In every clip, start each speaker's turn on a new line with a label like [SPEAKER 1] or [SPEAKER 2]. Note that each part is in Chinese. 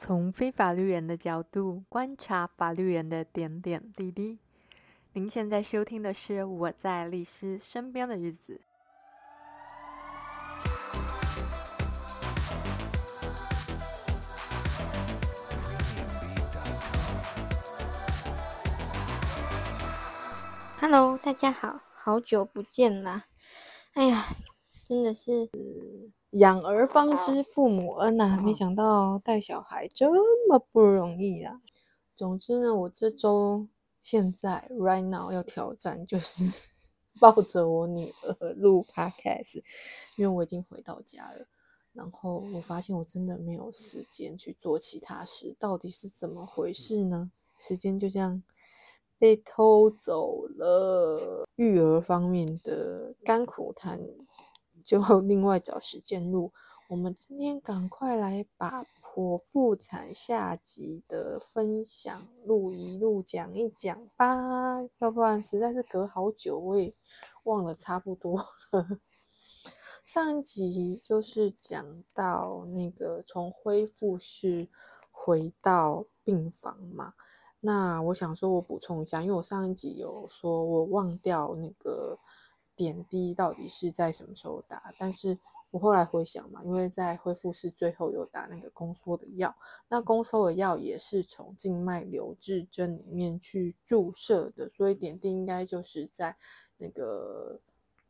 [SPEAKER 1] 从非法律人的角度观察法律人的点点滴滴。您现在收听的是《我在律师身边的日子》。
[SPEAKER 2] Hello，大家好，好久不见啦！哎呀，真的是。养儿方知父母恩呐，没想到带小孩这么不容易啊。总之呢，我这周现在 right now 要挑战就是 抱着我女儿录 podcast，因为我已经回到家了。然后我发现我真的没有时间去做其他事，到底是怎么回事呢？时间就这样被偷走了。育儿方面的甘苦谈。就另外找时间录。我们今天赶快来把剖腹产下集的分享录一录，讲一讲吧。要不然实在是隔好久，我也忘了差不多。上一集就是讲到那个从恢复室回到病房嘛。那我想说，我补充一下，因为我上一集有说我忘掉那个。点滴到底是在什么时候打？但是我后来回想嘛，因为在恢复室最后有打那个宫缩的药，那宫缩的药也是从静脉留置针里面去注射的，所以点滴应该就是在那个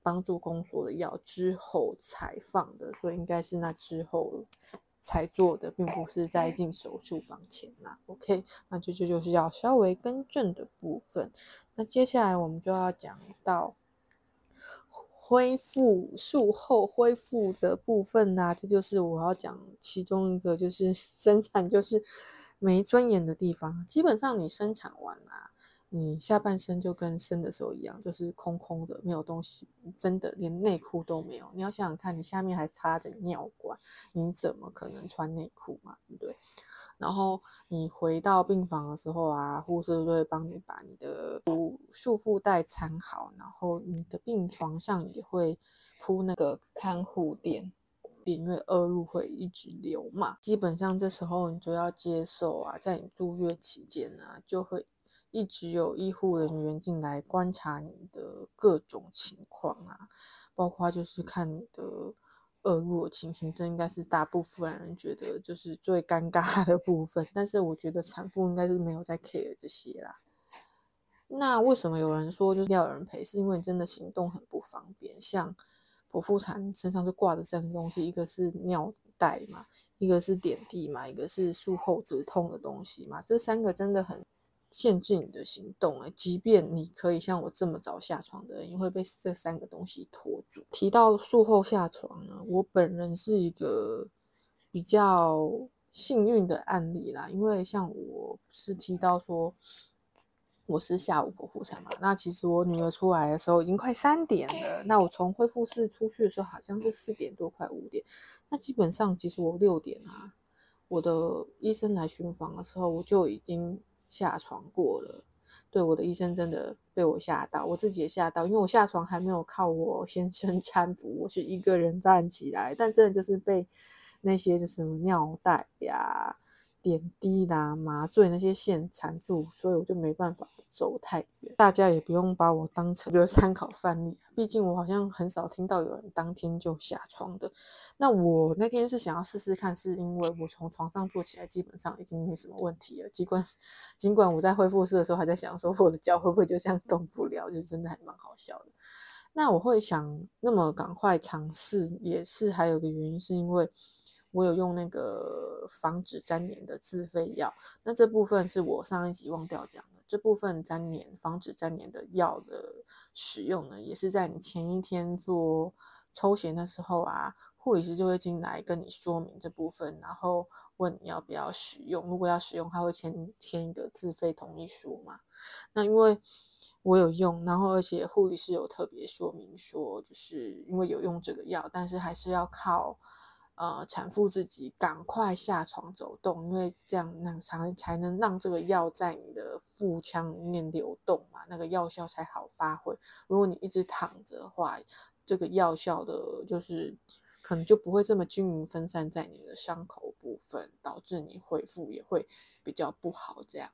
[SPEAKER 2] 帮助宫缩的药之后才放的，所以应该是那之后才做的，并不是在进手术房前呐。OK，那这就就是要稍微更正的部分。那接下来我们就要讲到。恢复术后恢复的部分呐、这就是我要讲其中一个，就是 生产就是没尊严的地方。基本上你生产完啊，你下半身就跟生的时候一样，就是空空的，没有东西，真的连内裤都没有。你要想想看，你下面还插着尿管，你怎么可能穿内裤嘛？对不对？然后你回到病房的时候啊，护士就会帮你把你的束缚带缠好，然后你的病床上也会铺那个看护垫，因为恶露会一直流嘛。基本上这时候你就要接受啊，在你住院期间啊，就会一直有医护人员进来观察你的各种情况啊，包括就是看你的。恶露的情形，这应该是大部分人觉得就是最尴尬的部分。但是我觉得产妇应该是没有在 care 这些啦。那为什么有人说就是要有人陪？是因为真的行动很不方便。像剖腹产身上就挂着三个东西，一个是尿袋嘛，一个是点滴嘛，一个是术后止痛的东西嘛。这三个真的很。限制你的行动诶，即便你可以像我这么早下床的人，也会被这三个东西拖住。提到术后下床呢，我本人是一个比较幸运的案例啦，因为像我是提到说我是下午剖腹产嘛，那其实我女儿出来的时候已经快三点了，那我从恢复室出去的时候好像是四点多快五点，那基本上其实我六点啊，我的医生来巡房的时候我就已经。下床过了，对，我的医生真的被我吓到，我自己也吓到，因为我下床还没有靠我先生搀扶，我是一个人站起来，但真的就是被那些就是尿袋呀。点滴啦、麻醉那些线缠住，所以我就没办法走太远。大家也不用把我当成一个参考范例，毕竟我好像很少听到有人当天就下床的。那我那天是想要试试看，是因为我从床上坐起来基本上已经没什么问题了。尽管尽管我在恢复室的时候还在想说我的脚会不会就这样动不了，就真的还蛮好笑的。那我会想那么赶快尝试，也是还有个原因，是因为。我有用那个防止粘连的自费药，那这部分是我上一集忘掉讲的。这部分粘连、防止粘连的药的使用呢，也是在你前一天做抽血的时候啊，护理师就会进来跟你说明这部分，然后问你要不要使用。如果要使用，他会签签一个自费同意书嘛。那因为我有用，然后而且护理师有特别说明说，就是因为有用这个药，但是还是要靠。呃，产妇自己赶快下床走动，因为这样那才才能让这个药在你的腹腔里面流动嘛，那个药效才好发挥。如果你一直躺着的话，这个药效的就是可能就不会这么均匀分散在你的伤口部分，导致你恢复也会比较不好。这样，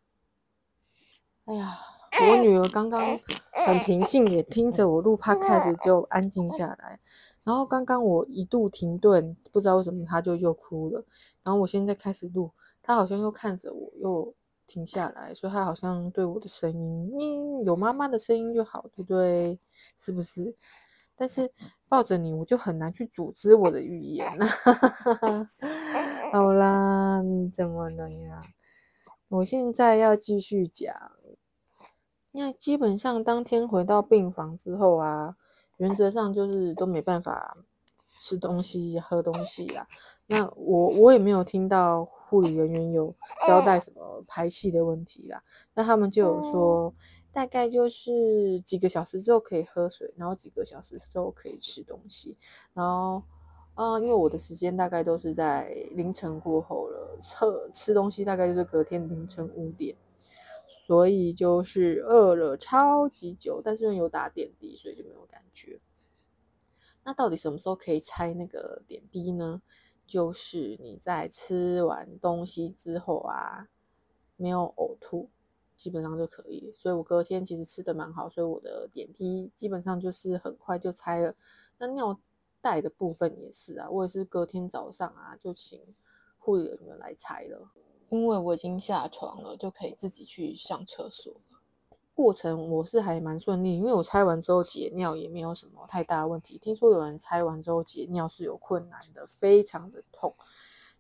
[SPEAKER 2] 哎呀，我女儿刚刚很平静，也听着我录 podcast 就安静下来。然后刚刚我一度停顿，不知道为什么他就又哭了。然后我现在开始录，他好像又看着我又停下来，所以她好像对我的声音，嗯，有妈妈的声音就好，对不对？是不是？但是抱着你，我就很难去组织我的语言。好啦，你怎么能呀？我现在要继续讲。那基本上当天回到病房之后啊，原则上就是都没办法吃东西、喝东西啦。那我我也没有听到护理人员有交代什么排气的问题啦。那他们就有说。大概就是几个小时之后可以喝水，然后几个小时之后可以吃东西，然后，啊、因为我的时间大概都是在凌晨过后了，吃吃东西大概就是隔天凌晨五点，所以就是饿了超级久，但是有打点滴，所以就没有感觉。那到底什么时候可以拆那个点滴呢？就是你在吃完东西之后啊，没有呕吐。基本上就可以，所以我隔天其实吃的蛮好，所以我的点滴基本上就是很快就拆了。那尿袋的部分也是啊，我也是隔天早上啊就请护理人员来拆了，因为我已经下床了，就可以自己去上厕所。过程我是还蛮顺利，因为我拆完之后解尿也没有什么太大问题。听说有人拆完之后解尿是有困难的，非常的痛。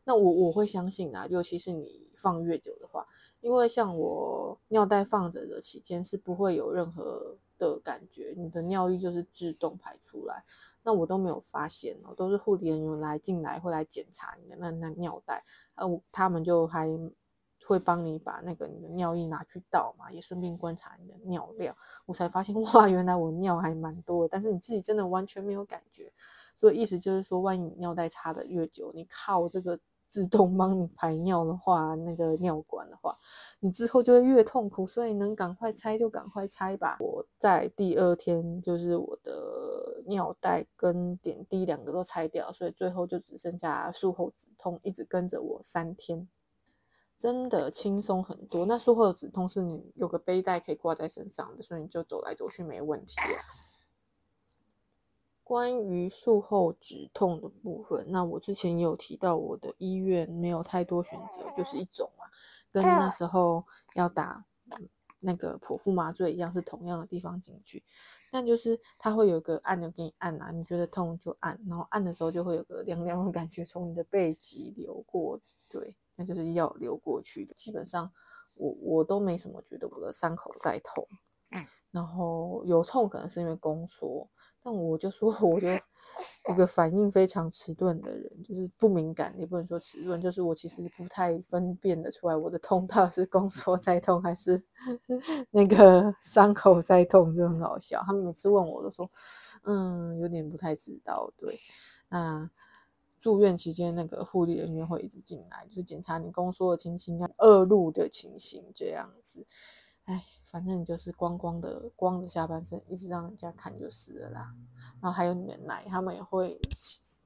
[SPEAKER 2] 那我我会相信啊，尤其是你放越久的话。因为像我尿袋放着的期间是不会有任何的感觉，你的尿液就是自动排出来，那我都没有发现哦，都是护理人员来进来会来检查你的那那尿袋，呃，他们就还会帮你把那个你的尿液拿去倒嘛，也顺便观察你的尿量，我才发现 哇，原来我尿还蛮多，但是你自己真的完全没有感觉，所以意思就是说，万一你尿袋插的越久，你靠这个。自动帮你排尿的话，那个尿管的话，你之后就会越痛苦，所以能赶快拆就赶快拆吧。我在第二天就是我的尿袋跟点滴两个都拆掉，所以最后就只剩下术后止痛，一直跟着我三天，真的轻松很多。那术后的止痛是你有个背带可以挂在身上的，所以你就走来走去没问题啊。关于术后止痛的部分，那我之前有提到，我的医院没有太多选择，就是一种嘛，跟那时候要打那个剖腹麻醉一样，是同样的地方进去，但就是它会有个按钮给你按啊，你觉得痛就按，然后按的时候就会有个凉凉的感觉从你的背脊流过，对，那就是要流过去的。基本上我我都没什么觉得我的伤口在痛，然后有痛可能是因为宫缩。但我就说，我就一个反应非常迟钝的人，就是不敏感，也不能说迟钝，就是我其实不太分辨得出来我的痛 到底是宫缩在痛还是 那个伤口在痛，就很好笑。他们每次问我都说，嗯，有点不太知道。对，那住院期间那个护理人员会一直进来，就是检查你宫缩的情形，恶露的情形这样子。哎，反正你就是光光的光着下半身，一直让人家看就是了啦。然后还有你的奶，他们也会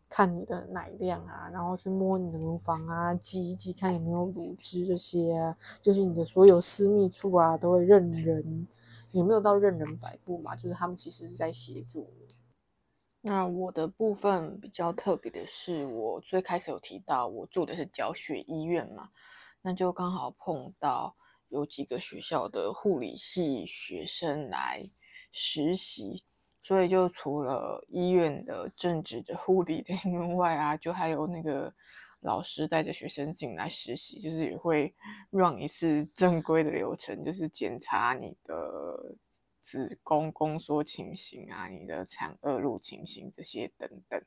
[SPEAKER 2] 看你的奶量啊，然后去摸你的乳房啊，挤一挤看有没有乳汁这些啊，就是你的所有私密处啊，都会任人，有没有到任人摆布嘛？就是他们其实是在协助。那我的部分比较特别的是，我最开始有提到我住的是教学医院嘛，那就刚好碰到。有几个学校的护理系学生来实习，所以就除了医院的正职的护理的员外啊，就还有那个老师带着学生进来实习，就是也会 run 一次正规的流程，就是检查你的子宫宫缩情形啊，你的产恶露情形这些等等。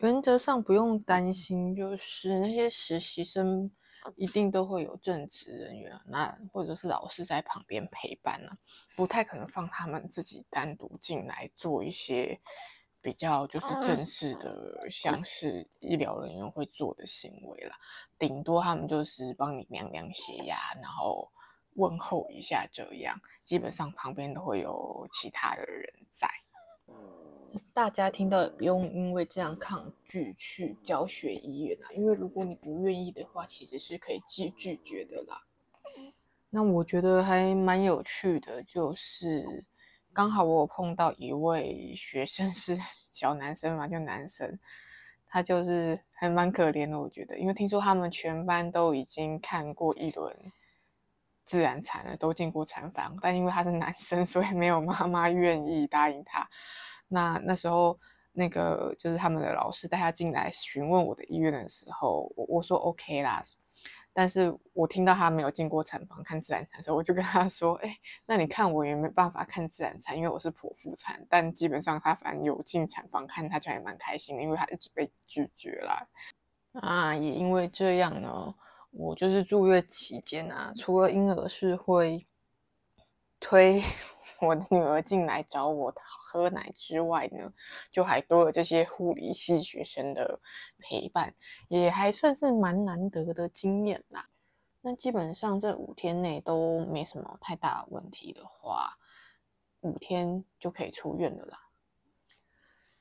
[SPEAKER 2] 原则上不用担心，就是那些实习生。一定都会有正职人员，那或者是老师在旁边陪伴呢，不太可能放他们自己单独进来做一些比较就是正式的，像是医疗人员会做的行为啦。顶多他们就是帮你量量血压，然后问候一下这样，基本上旁边都会有其他的人在。大家听到也不用因为这样抗拒去教学医院啊，因为如果你不愿意的话，其实是可以拒拒绝的啦。那我觉得还蛮有趣的，就是刚好我有碰到一位学生是小男生嘛，就男生，他就是还蛮可怜的，我觉得，因为听说他们全班都已经看过一轮自然产了，都进过产房，但因为他是男生，所以没有妈妈愿意答应他。那那时候，那个就是他们的老师带他进来询问我的意愿的时候，我我说 OK 啦。但是我听到他没有进过产房看自然产的时候，我就跟他说：“哎，那你看我也没办法看自然产，因为我是剖腹产。但基本上他反正有进产房看，他就还蛮开心的，因为他一直被拒绝啦。啊，也因为这样呢，我就是住院期间啊，除了婴儿是会推。”我的女儿进来找我喝奶之外呢，就还多了这些护理系学生的陪伴，也还算是蛮难得的经验啦。那基本上这五天内都没什么太大问题的话，五天就可以出院了啦。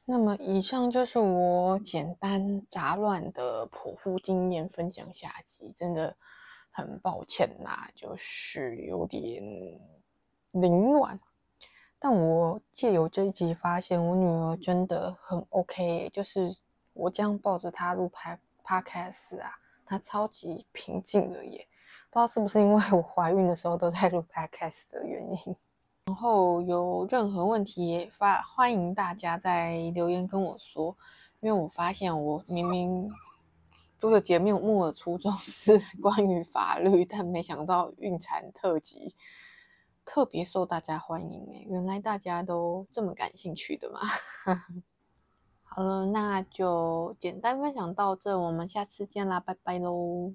[SPEAKER 2] 那么以上就是我简单杂乱的剖腹经验分享下集，真的很抱歉啦，就是有点凌乱。但我借由这一集发现，我女儿真的很 OK，就是我这样抱着她录拍 Podcast 啊，她超级平静的耶。不知道是不是因为我怀孕的时候都在录 Podcast 的原因。然后有任何问题也发欢迎大家在留言跟我说，因为我发现我明明做的节目的初衷是 关于法律，但没想到孕产特辑。特别受大家欢迎诶，原来大家都这么感兴趣的嘛。好了，那就简单分享到这，我们下次见啦，拜拜喽。